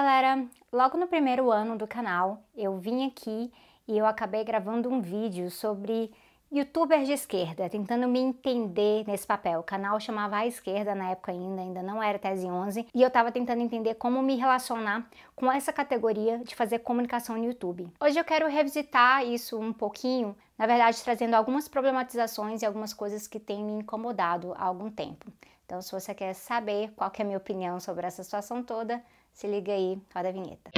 galera! Logo no primeiro ano do canal, eu vim aqui e eu acabei gravando um vídeo sobre youtubers de esquerda, tentando me entender nesse papel. O canal chamava A Esquerda na época ainda, ainda não era Tese 11, e eu tava tentando entender como me relacionar com essa categoria de fazer comunicação no YouTube. Hoje eu quero revisitar isso um pouquinho, na verdade trazendo algumas problematizações e algumas coisas que têm me incomodado há algum tempo. Então se você quer saber qual que é a minha opinião sobre essa situação toda, se liga aí, roda a vinheta.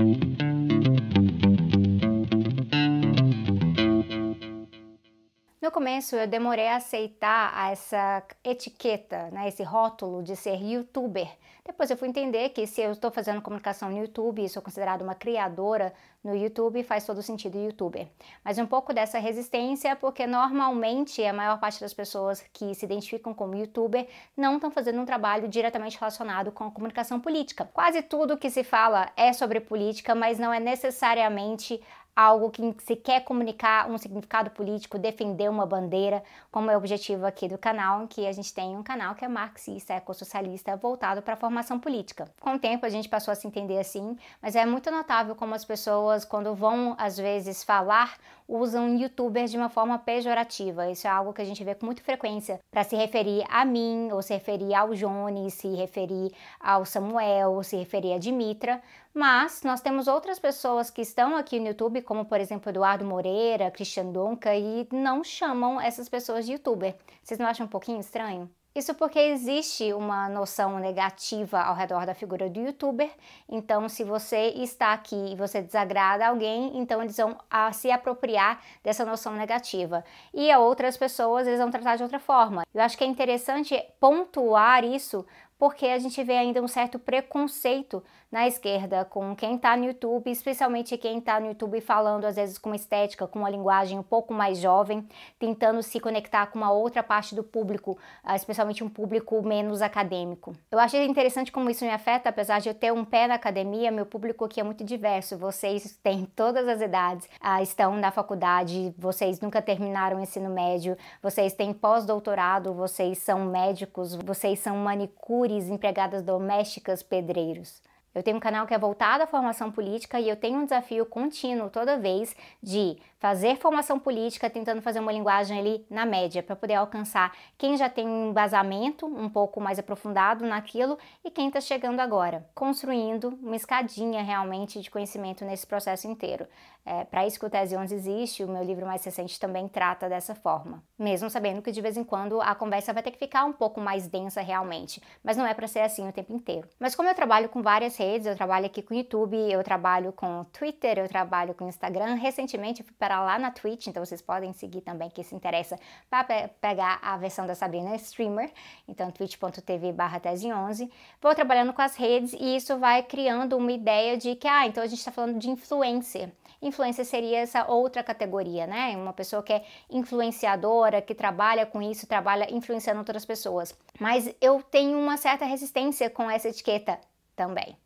No começo eu demorei a aceitar essa etiqueta, né, esse rótulo de ser youtuber. Depois eu fui entender que se eu estou fazendo comunicação no YouTube e sou considerada uma criadora no YouTube, faz todo sentido youtuber. Mas um pouco dessa resistência porque normalmente a maior parte das pessoas que se identificam como youtuber não estão fazendo um trabalho diretamente relacionado com a comunicação política. Quase tudo que se fala é sobre política, mas não é necessariamente algo que se quer comunicar um significado político, defender uma bandeira, como é o objetivo aqui do canal, que a gente tem um canal que é marxista, ecossocialista, voltado para a formação política. Com o tempo a gente passou a se entender assim, mas é muito notável como as pessoas, quando vão às vezes falar, usam youtubers de uma forma pejorativa. Isso é algo que a gente vê com muita frequência para se referir a mim, ou se referir ao Jones, se referir ao Samuel, ou se referir a Dimitra, mas nós temos outras pessoas que estão aqui no YouTube, como por exemplo Eduardo Moreira, Christian Donca, e não chamam essas pessoas de youtuber. Vocês não acham um pouquinho estranho? Isso porque existe uma noção negativa ao redor da figura do youtuber, então se você está aqui e você desagrada alguém, então eles vão a se apropriar dessa noção negativa. E a outras pessoas eles vão tratar de outra forma. Eu acho que é interessante pontuar isso porque a gente vê ainda um certo preconceito na esquerda com quem está no YouTube, especialmente quem está no YouTube falando às vezes com estética, com uma linguagem um pouco mais jovem, tentando se conectar com uma outra parte do público, ah, especialmente um público menos acadêmico. Eu acho interessante como isso me afeta, apesar de eu ter um pé na academia, meu público aqui é muito diverso. Vocês têm todas as idades, ah, estão na faculdade, vocês nunca terminaram o ensino médio, vocês têm pós-doutorado, vocês são médicos, vocês são manicure empregadas domésticas, pedreiros. Eu tenho um canal que é voltado à formação política e eu tenho um desafio contínuo toda vez de fazer formação política tentando fazer uma linguagem ali na média para poder alcançar quem já tem um embasamento um pouco mais aprofundado naquilo e quem está chegando agora, construindo uma escadinha realmente de conhecimento nesse processo inteiro. É, para isso que o Tese 11 existe, o meu livro mais recente também trata dessa forma, mesmo sabendo que de vez em quando a conversa vai ter que ficar um pouco mais densa realmente, mas não é para ser assim o tempo inteiro. Mas como eu trabalho com várias redes, eu trabalho aqui com o YouTube, eu trabalho com o Twitter, eu trabalho com o Instagram, recentemente fui para para lá na Twitch, então vocês podem seguir também quem se interessa para pe pegar a versão da Sabrina Streamer, então twitch.tv barra tese 11. Vou trabalhando com as redes e isso vai criando uma ideia de que, ah, então a gente está falando de influencer. Influencer seria essa outra categoria, né? Uma pessoa que é influenciadora, que trabalha com isso, trabalha influenciando outras pessoas. Mas eu tenho uma certa resistência com essa etiqueta também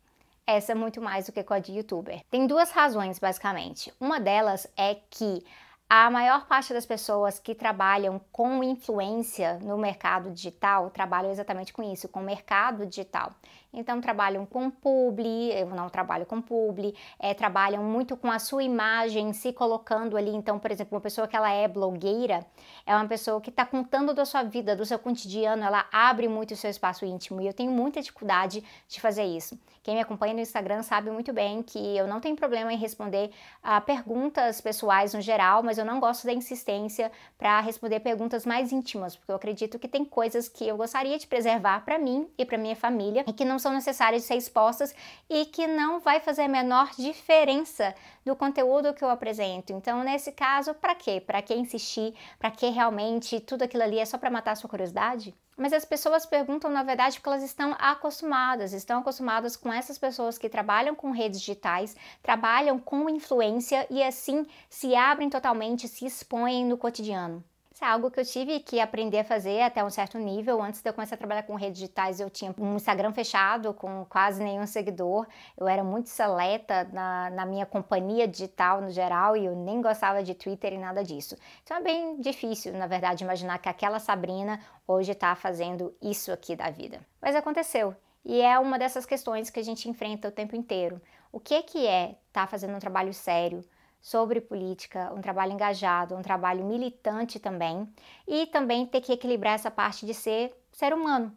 essa é muito mais do que com a de youtuber. Tem duas razões, basicamente. Uma delas é que a maior parte das pessoas que trabalham com influência no mercado digital trabalham exatamente com isso, com o mercado digital. Então trabalham com publi, eu não trabalho com publi, é, trabalham muito com a sua imagem, se colocando ali. Então, por exemplo, uma pessoa que ela é blogueira, é uma pessoa que está contando da sua vida, do seu cotidiano, ela abre muito o seu espaço íntimo e eu tenho muita dificuldade de fazer isso. Quem me acompanha no Instagram sabe muito bem que eu não tenho problema em responder a perguntas pessoais no geral, mas eu não gosto da insistência para responder perguntas mais íntimas, porque eu acredito que tem coisas que eu gostaria de preservar para mim e para minha família e que não são necessárias de ser expostas e que não vai fazer a menor diferença do conteúdo que eu apresento. Então, nesse caso, para quê? Para que insistir? Para que realmente tudo aquilo ali é só para matar a sua curiosidade? Mas as pessoas perguntam, na verdade, porque elas estão acostumadas, estão acostumadas com essas pessoas que trabalham com redes digitais, trabalham com influência e assim se abrem totalmente, se expõem no cotidiano. Isso é algo que eu tive que aprender a fazer até um certo nível. Antes de eu começar a trabalhar com redes digitais, eu tinha um Instagram fechado, com quase nenhum seguidor. Eu era muito seleta na, na minha companhia digital no geral e eu nem gostava de Twitter e nada disso. Então é bem difícil, na verdade, imaginar que aquela Sabrina hoje está fazendo isso aqui da vida. Mas aconteceu. E é uma dessas questões que a gente enfrenta o tempo inteiro. O que, que é estar tá fazendo um trabalho sério sobre política, um trabalho engajado, um trabalho militante também, e também ter que equilibrar essa parte de ser ser humano,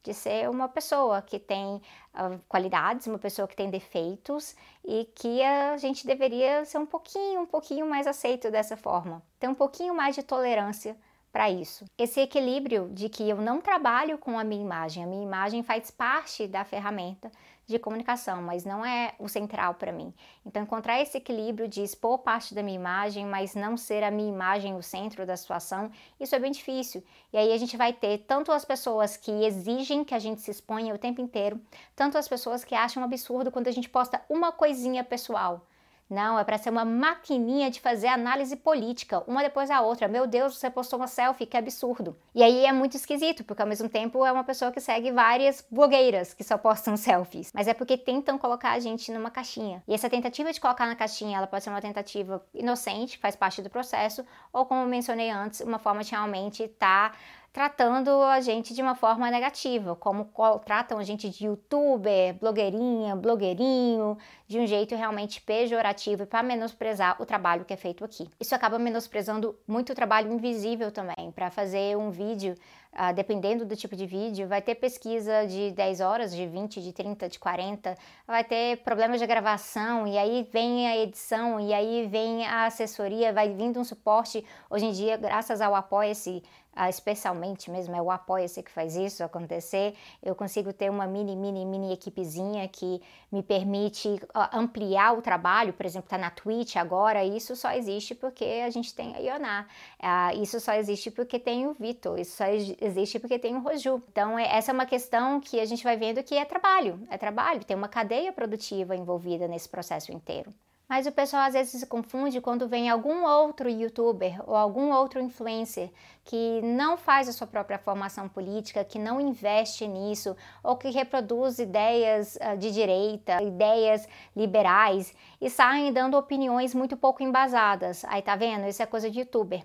de ser uma pessoa que tem uh, qualidades, uma pessoa que tem defeitos e que a gente deveria ser um pouquinho, um pouquinho mais aceito dessa forma, ter um pouquinho mais de tolerância para isso. Esse equilíbrio de que eu não trabalho com a minha imagem, a minha imagem faz parte da ferramenta de comunicação, mas não é o central para mim. Então, encontrar esse equilíbrio de expor parte da minha imagem, mas não ser a minha imagem o centro da situação, isso é bem difícil. E aí a gente vai ter tanto as pessoas que exigem que a gente se exponha o tempo inteiro, tanto as pessoas que acham absurdo quando a gente posta uma coisinha pessoal. Não, é para ser uma maquininha de fazer análise política, uma depois da outra. Meu Deus, você postou uma selfie, que absurdo. E aí é muito esquisito, porque ao mesmo tempo é uma pessoa que segue várias blogueiras que só postam selfies. Mas é porque tentam colocar a gente numa caixinha. E essa tentativa de colocar na caixinha, ela pode ser uma tentativa inocente, faz parte do processo, ou como mencionei antes, uma forma de realmente estar tá tratando a gente de uma forma negativa, como tratam a gente de youtuber, blogueirinha, blogueirinho, de um jeito realmente pejorativo para menosprezar o trabalho que é feito aqui. Isso acaba menosprezando muito o trabalho invisível também. Para fazer um vídeo, uh, dependendo do tipo de vídeo, vai ter pesquisa de 10 horas, de 20, de 30, de 40, vai ter problemas de gravação, e aí vem a edição, e aí vem a assessoria, vai vindo um suporte. Hoje em dia, graças ao Apoia-se, ah, especialmente mesmo, é o Apoia-se que faz isso acontecer, eu consigo ter uma mini, mini, mini equipezinha que me permite ampliar o trabalho, por exemplo, tá na Twitch agora, isso só existe porque a gente tem a Ioná, uh, isso só existe porque tem o Vitor, isso só existe porque tem o Roju. Então, é, essa é uma questão que a gente vai vendo que é trabalho, é trabalho, tem uma cadeia produtiva envolvida nesse processo inteiro. Mas o pessoal às vezes se confunde quando vem algum outro youtuber ou algum outro influencer que não faz a sua própria formação política, que não investe nisso, ou que reproduz ideias uh, de direita, ideias liberais e saem dando opiniões muito pouco embasadas. Aí tá vendo? Isso é coisa de youtuber.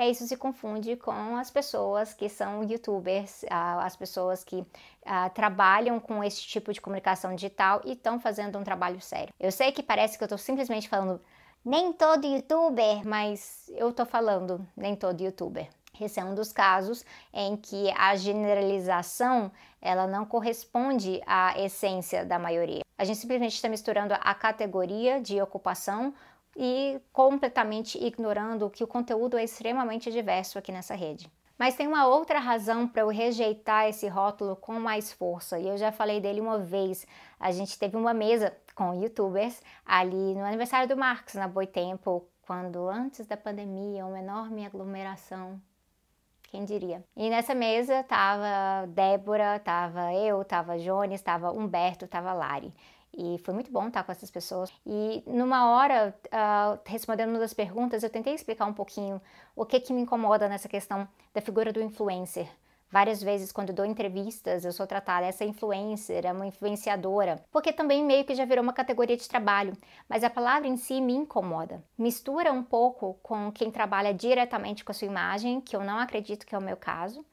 E aí isso se confunde com as pessoas que são youtubers, as pessoas que trabalham com esse tipo de comunicação digital e estão fazendo um trabalho sério. Eu sei que parece que eu estou simplesmente falando nem todo youtuber, mas eu estou falando nem todo youtuber. Esse é um dos casos em que a generalização ela não corresponde à essência da maioria. A gente simplesmente está misturando a categoria de ocupação e completamente ignorando que o conteúdo é extremamente diverso aqui nessa rede. Mas tem uma outra razão para eu rejeitar esse rótulo com mais força, e eu já falei dele uma vez. A gente teve uma mesa com youtubers ali no aniversário do Marcos, na Boitempo, quando antes da pandemia, uma enorme aglomeração quem diria? E nessa mesa tava Débora, tava eu, tava Jones, tava Humberto, tava Lari. E foi muito bom estar com essas pessoas. E numa hora, uh, respondendo uma das perguntas, eu tentei explicar um pouquinho o que, que me incomoda nessa questão da figura do influencer. Várias vezes, quando dou entrevistas, eu sou tratada essa influencer, é uma influenciadora, porque também meio que já virou uma categoria de trabalho, mas a palavra em si me incomoda. Mistura um pouco com quem trabalha diretamente com a sua imagem, que eu não acredito que é o meu caso,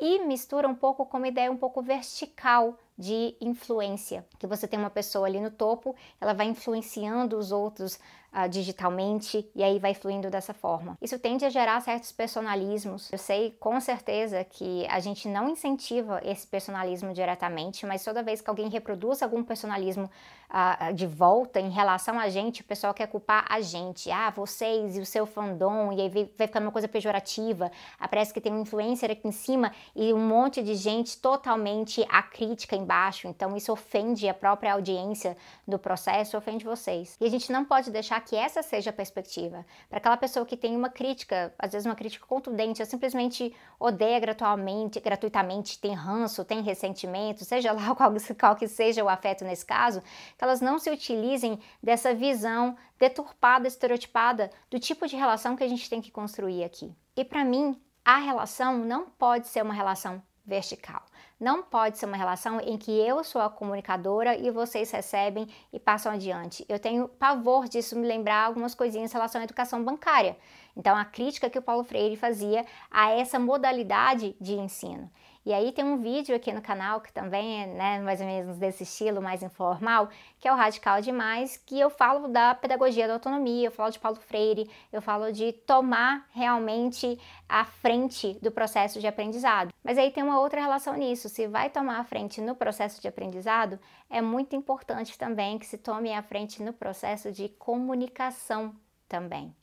e mistura um pouco com uma ideia um pouco vertical de influência, que você tem uma pessoa ali no topo, ela vai influenciando os outros uh, digitalmente e aí vai fluindo dessa forma. Isso tende a gerar certos personalismos. Eu sei com certeza que a gente não incentiva esse personalismo diretamente, mas toda vez que alguém reproduz algum personalismo uh, de volta em relação a gente, o pessoal quer culpar a gente. Ah, vocês e o seu fandom, e aí vai ficando uma coisa pejorativa. Ah, parece que tem um influencer aqui em cima e um monte de gente totalmente acrítica embaixo, então isso ofende a própria audiência do processo, ofende vocês. E a gente não pode deixar que essa seja a perspectiva. Para aquela pessoa que tem uma crítica, às vezes uma crítica contundente, ou simplesmente odeia gratuitamente, gratuitamente, tem ranço, tem ressentimento, seja lá qual, qual que seja o afeto nesse caso, que elas não se utilizem dessa visão deturpada, estereotipada do tipo de relação que a gente tem que construir aqui. E para mim, a relação não pode ser uma relação vertical. Não pode ser uma relação em que eu sou a comunicadora e vocês recebem e passam adiante. Eu tenho pavor disso me lembrar algumas coisinhas em relação à educação bancária. Então, a crítica que o Paulo Freire fazia a essa modalidade de ensino. E aí tem um vídeo aqui no canal que também é né, mais ou menos desse estilo mais informal, que é o Radical Demais, que eu falo da pedagogia da autonomia, eu falo de Paulo Freire, eu falo de tomar realmente a frente do processo de aprendizado. Mas aí tem uma outra relação nisso, se vai tomar a frente no processo de aprendizado, é muito importante também que se tome a frente no processo de comunicação também.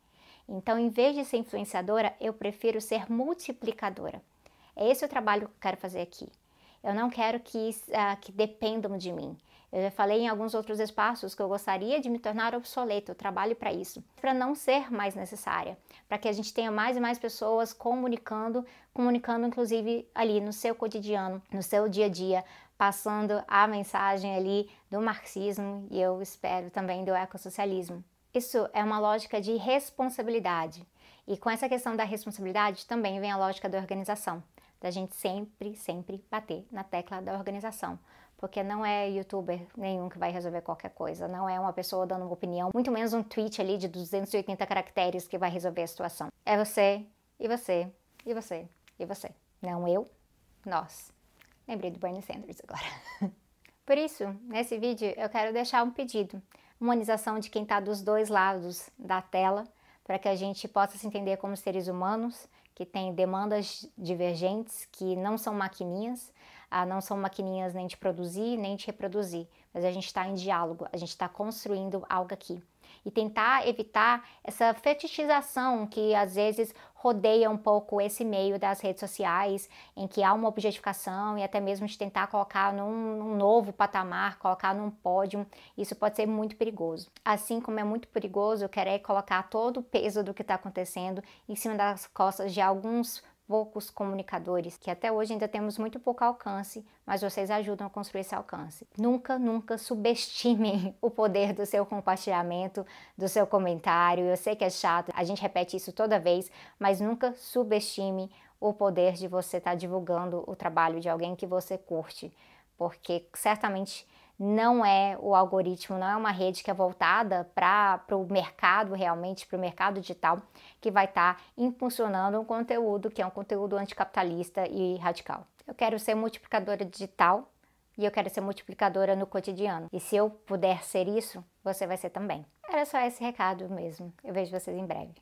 Então, em vez de ser influenciadora, eu prefiro ser multiplicadora. É esse o trabalho que eu quero fazer aqui. Eu não quero que, uh, que dependam de mim. Eu já falei em alguns outros espaços que eu gostaria de me tornar obsoleta, eu trabalho para isso, para não ser mais necessária, para que a gente tenha mais e mais pessoas comunicando, comunicando inclusive ali no seu cotidiano, no seu dia a dia, passando a mensagem ali do marxismo e eu espero também do ecossocialismo. Isso é uma lógica de responsabilidade. E com essa questão da responsabilidade também vem a lógica da organização da gente sempre, sempre bater na tecla da organização. Porque não é youtuber nenhum que vai resolver qualquer coisa, não é uma pessoa dando uma opinião, muito menos um tweet ali de 280 caracteres que vai resolver a situação. É você, e você, e você, e você. Não eu, nós. Lembrei do Bernie Sanders agora. Por isso, nesse vídeo eu quero deixar um pedido, humanização de quem está dos dois lados da tela, para que a gente possa se entender como seres humanos que têm demandas divergentes, que não são maquininhas, ah, não são maquininhas nem de produzir nem de reproduzir, mas a gente está em diálogo, a gente está construindo algo aqui e tentar evitar essa fetichização que às vezes rodeia um pouco esse meio das redes sociais, em que há uma objetificação e até mesmo de tentar colocar num, num novo patamar, colocar num pódio, isso pode ser muito perigoso. Assim como é muito perigoso querer colocar todo o peso do que está acontecendo em cima das costas de alguns poucos comunicadores, que até hoje ainda temos muito pouco alcance, mas vocês ajudam a construir esse alcance. Nunca, nunca subestimem o poder do seu compartilhamento, do seu comentário. Eu sei que é chato, a gente repete isso toda vez, mas nunca subestime o poder de você estar tá divulgando o trabalho de alguém que você curte, porque certamente não é o algoritmo, não é uma rede que é voltada para o mercado realmente, para o mercado digital, que vai estar tá impulsionando um conteúdo que é um conteúdo anticapitalista e radical. Eu quero ser multiplicadora digital e eu quero ser multiplicadora no cotidiano. E se eu puder ser isso, você vai ser também. Era só esse recado mesmo. Eu vejo vocês em breve.